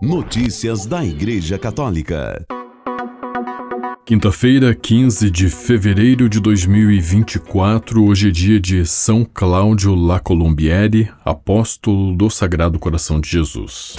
Notícias da Igreja Católica. Quinta-feira, 15 de fevereiro de 2024, hoje é dia de São Cláudio La Colombiere, apóstolo do Sagrado Coração de Jesus.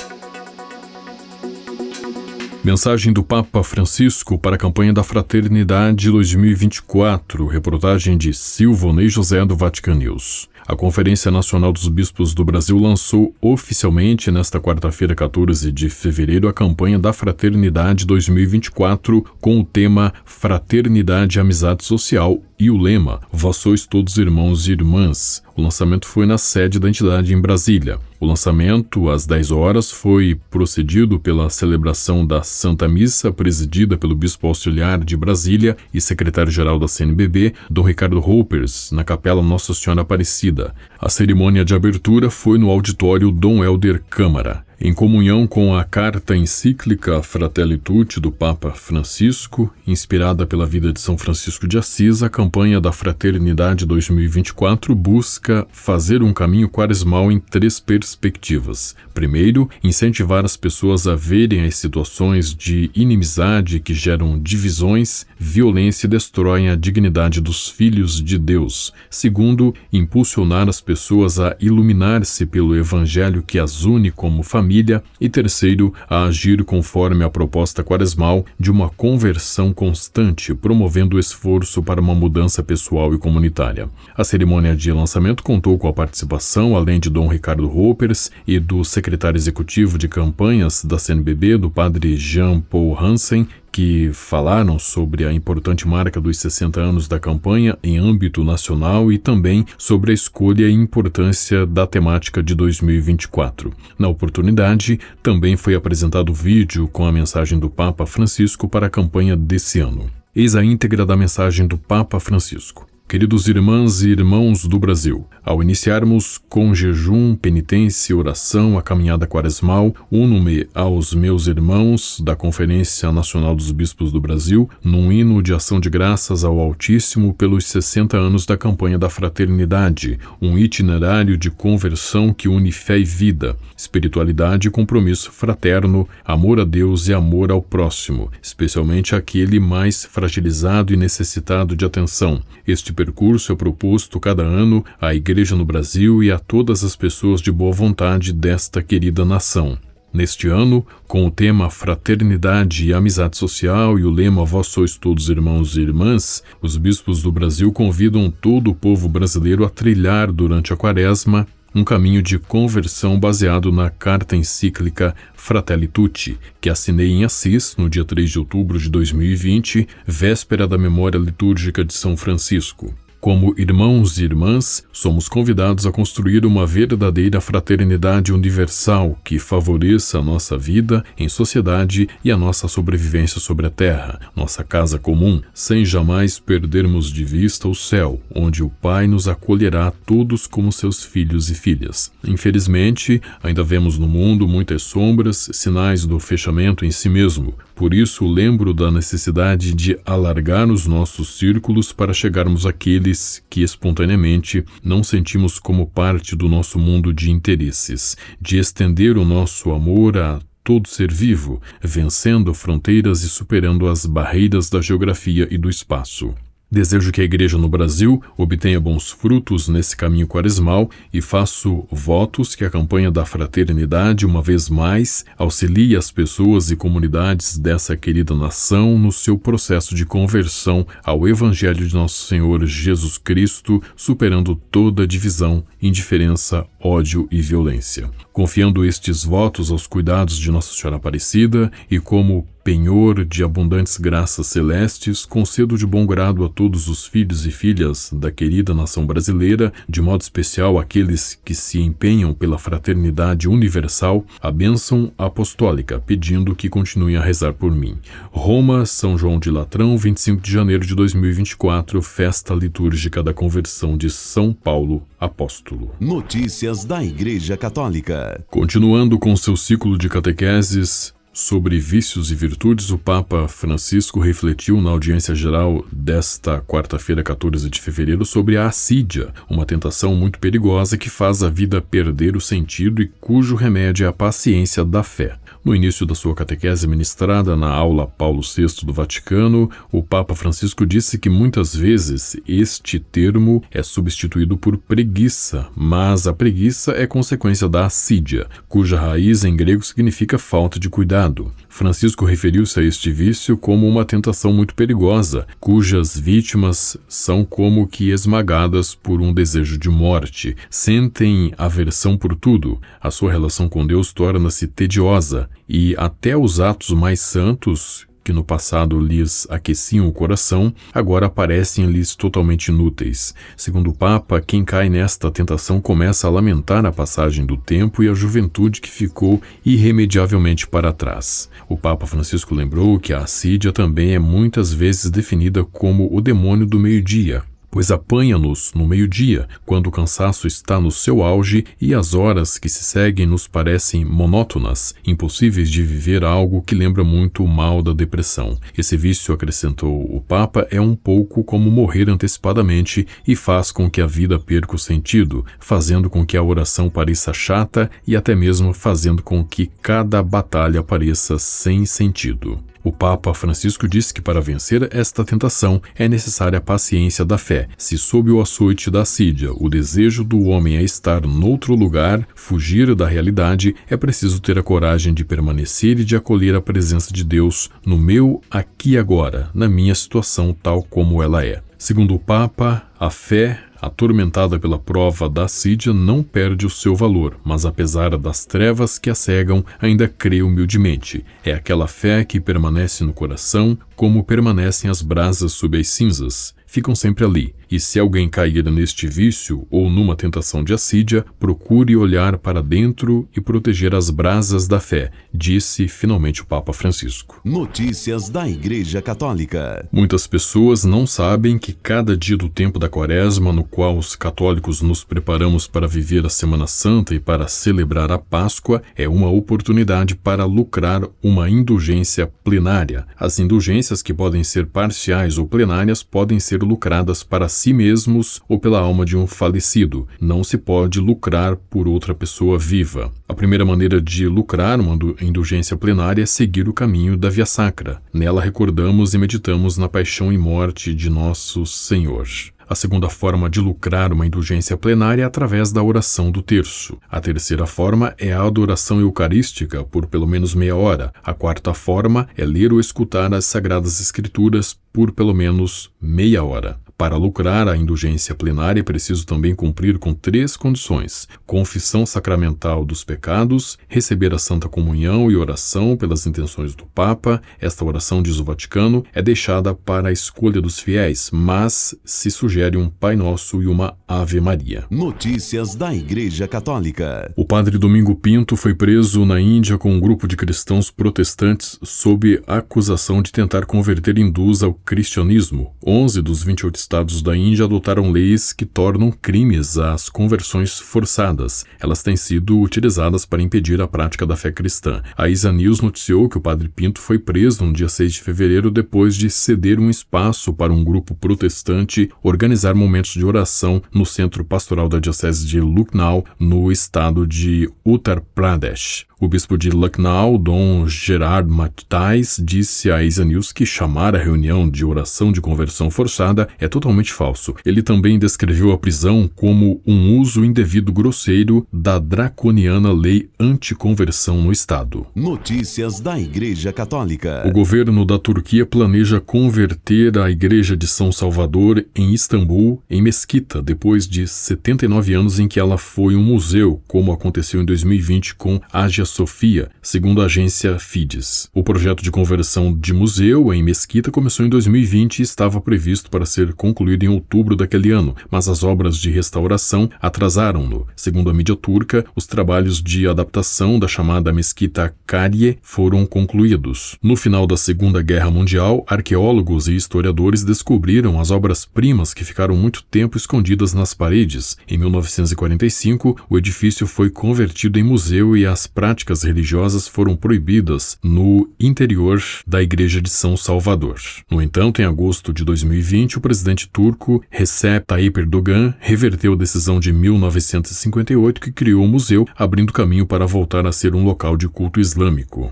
Mensagem do Papa Francisco para a campanha da Fraternidade 2024, reportagem de Silvonei José do Vatican News. A Conferência Nacional dos Bispos do Brasil lançou oficialmente nesta quarta-feira, 14 de fevereiro, a campanha da Fraternidade 2024 com o tema Fraternidade e Amizade Social e o lema Vós sois todos irmãos e irmãs. O lançamento foi na sede da entidade em Brasília. O lançamento, às 10 horas, foi procedido pela celebração da Santa Missa, presidida pelo Bispo Auxiliar de Brasília e secretário-geral da CNBB, Dom Ricardo Hoppers, na Capela Nossa Senhora Aparecida. A cerimônia de abertura foi no auditório Dom Helder Câmara. Em comunhão com a carta encíclica Fratelli Tutti do Papa Francisco, inspirada pela vida de São Francisco de Assis, a campanha da Fraternidade 2024 busca fazer um caminho quaresmal em três perspectivas. Primeiro, incentivar as pessoas a verem as situações de inimizade que geram divisões, violência e destroem a dignidade dos filhos de Deus. Segundo, impulsionar as pessoas a iluminar-se pelo evangelho que as une como família família, e terceiro, a agir conforme a proposta quaresmal de uma conversão constante, promovendo o esforço para uma mudança pessoal e comunitária. A cerimônia de lançamento contou com a participação, além de Dom Ricardo Roppers e do secretário executivo de campanhas da CNBB, do padre Jean Paul Hansen, que falaram sobre a importante marca dos 60 anos da campanha em âmbito nacional e também sobre a escolha e importância da temática de 2024. Na oportunidade, também foi apresentado vídeo com a mensagem do Papa Francisco para a campanha desse ano. Eis a íntegra da mensagem do Papa Francisco. Queridos irmãs e irmãos do Brasil, ao iniciarmos com jejum, penitência e oração a caminhada quaresmal, uno-me aos meus irmãos da Conferência Nacional dos Bispos do Brasil num hino de ação de graças ao Altíssimo pelos 60 anos da campanha da fraternidade, um itinerário de conversão que une fé e vida, espiritualidade e compromisso fraterno, amor a Deus e amor ao próximo, especialmente aquele mais fragilizado e necessitado de atenção. Este percurso é proposto cada ano à Igreja no Brasil e a todas as pessoas de boa vontade desta querida nação. Neste ano, com o tema Fraternidade e Amizade Social e o lema Vós sois todos irmãos e irmãs, os bispos do Brasil convidam todo o povo brasileiro a trilhar durante a quaresma um caminho de conversão baseado na carta encíclica Fratelli Tutti, que assinei em Assis no dia 3 de outubro de 2020, véspera da memória litúrgica de São Francisco. Como irmãos e irmãs, somos convidados a construir uma verdadeira fraternidade universal que favoreça a nossa vida em sociedade e a nossa sobrevivência sobre a terra, nossa casa comum, sem jamais perdermos de vista o céu, onde o Pai nos acolherá todos como seus filhos e filhas. Infelizmente, ainda vemos no mundo muitas sombras, sinais do fechamento em si mesmo. Por isso, lembro da necessidade de alargar os nossos círculos para chegarmos àquele que espontaneamente não sentimos como parte do nosso mundo de interesses, de estender o nosso amor a todo ser vivo, vencendo fronteiras e superando as barreiras da geografia e do espaço. Desejo que a Igreja no Brasil obtenha bons frutos nesse caminho quaresmal e faço votos que a campanha da fraternidade, uma vez mais, auxilie as pessoas e comunidades dessa querida nação no seu processo de conversão ao Evangelho de Nosso Senhor Jesus Cristo, superando toda divisão, indiferença, ódio e violência. Confiando estes votos aos cuidados de Nossa Senhora Aparecida e como penhor de abundantes graças celestes, concedo de bom grado a todos os filhos e filhas da querida nação brasileira, de modo especial aqueles que se empenham pela fraternidade universal, a bênção apostólica, pedindo que continuem a rezar por mim. Roma, São João de Latrão, 25 de janeiro de 2024, festa litúrgica da conversão de São Paulo, apóstolo. Notícias da Igreja Católica. Continuando com seu ciclo de catequeses, Sobre vícios e virtudes, o Papa Francisco refletiu na audiência geral desta quarta-feira, 14 de fevereiro, sobre a assídia, uma tentação muito perigosa que faz a vida perder o sentido e cujo remédio é a paciência da fé. No início da sua catequese ministrada na aula Paulo VI do Vaticano, o Papa Francisco disse que muitas vezes este termo é substituído por preguiça, mas a preguiça é consequência da assídia, cuja raiz em grego significa falta de cuidado. Francisco referiu-se a este vício como uma tentação muito perigosa, cujas vítimas são como que esmagadas por um desejo de morte, sentem aversão por tudo, a sua relação com Deus torna-se tediosa e até os atos mais santos que no passado lhes aqueciam o coração, agora parecem-lhes totalmente inúteis. Segundo o Papa, quem cai nesta tentação começa a lamentar a passagem do tempo e a juventude que ficou irremediavelmente para trás. O Papa Francisco lembrou que a assídia também é muitas vezes definida como o demônio do meio-dia, pois apanha-nos no meio-dia, quando o cansaço está no seu auge e as horas que se seguem nos parecem monótonas, impossíveis de viver algo que lembra muito o mal da depressão. Esse vício, acrescentou o Papa, é um pouco como morrer antecipadamente e faz com que a vida perca o sentido, fazendo com que a oração pareça chata e até mesmo fazendo com que cada batalha pareça sem sentido. O Papa Francisco disse que para vencer esta tentação é necessária a paciência da fé. Se sob o açoite da assídia o desejo do homem é estar noutro lugar, fugir da realidade, é preciso ter a coragem de permanecer e de acolher a presença de Deus no meu aqui e agora, na minha situação tal como ela é. Segundo o Papa, a fé atormentada pela prova da assídia, não perde o seu valor, mas apesar das trevas que a cegam, ainda crê humildemente. É aquela fé que permanece no coração, como permanecem as brasas sob as cinzas. Ficam sempre ali, e se alguém cair neste vício ou numa tentação de assídia, procure olhar para dentro e proteger as brasas da fé, disse finalmente o Papa Francisco. Notícias da Igreja Católica. Muitas pessoas não sabem que cada dia do tempo da Quaresma, no qual os católicos nos preparamos para viver a Semana Santa e para celebrar a Páscoa, é uma oportunidade para lucrar uma indulgência plenária. As indulgências, que podem ser parciais ou plenárias, podem ser lucradas para si mesmos ou pela alma de um falecido. Não se pode lucrar por outra pessoa viva. A primeira maneira de lucrar uma indulgência plenária é seguir o caminho da Via Sacra. Nela recordamos e meditamos na paixão e morte de nosso Senhor. A segunda forma de lucrar uma indulgência plenária é através da oração do terço. A terceira forma é a adoração eucarística por pelo menos meia hora. A quarta forma é ler ou escutar as Sagradas Escrituras por pelo menos meia hora. Para lucrar a indulgência plenária é preciso também cumprir com três condições: confissão sacramental dos pecados, receber a Santa Comunhão e oração pelas intenções do Papa. Esta oração, diz o Vaticano, é deixada para a escolha dos fiéis, mas se sugere um Pai Nosso e uma Ave Maria. Notícias da Igreja Católica. O padre Domingo Pinto foi preso na Índia com um grupo de cristãos protestantes sob acusação de tentar converter hindus ao cristianismo. 11 dos 28 estados da Índia adotaram leis que tornam crimes as conversões forçadas. Elas têm sido utilizadas para impedir a prática da fé cristã. A Isa News noticiou que o padre Pinto foi preso no dia 6 de fevereiro depois de ceder um espaço para um grupo protestante organizar momentos de oração no centro pastoral da diocese de Lucknow, no estado de Uttar Pradesh. O bispo de Lucknow, Dom Gerard Matais, disse à Isa News que chamar a reunião de oração de conversão forçada é totalmente falso. Ele também descreveu a prisão como um uso indevido grosseiro da draconiana lei anticonversão no Estado. Notícias da Igreja Católica. O governo da Turquia planeja converter a Igreja de São Salvador em Istambul em mesquita, depois de 79 anos em que ela foi um museu, como aconteceu em 2020 com Hagia Sofia, segundo a agência Fides. O projeto de conversão de museu em Mesquita começou em 2020 e estava previsto para ser concluído em outubro daquele ano, mas as obras de restauração atrasaram-no. Segundo a mídia turca, os trabalhos de adaptação da chamada Mesquita Karie foram concluídos. No final da Segunda Guerra Mundial, arqueólogos e historiadores descobriram as obras-primas que ficaram muito tempo escondidas nas paredes. Em 1945, o edifício foi convertido em museu e as práticas práticas religiosas foram proibidas no interior da Igreja de São Salvador. No entanto, em agosto de 2020, o presidente turco Recep Tayyip Erdogan reverteu a decisão de 1958 que criou o museu, abrindo caminho para voltar a ser um local de culto islâmico.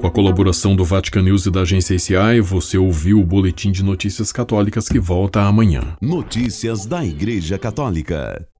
Com a colaboração do Vatican News e da agência ICI, você ouviu o Boletim de Notícias Católicas que volta amanhã. Notícias da Igreja Católica.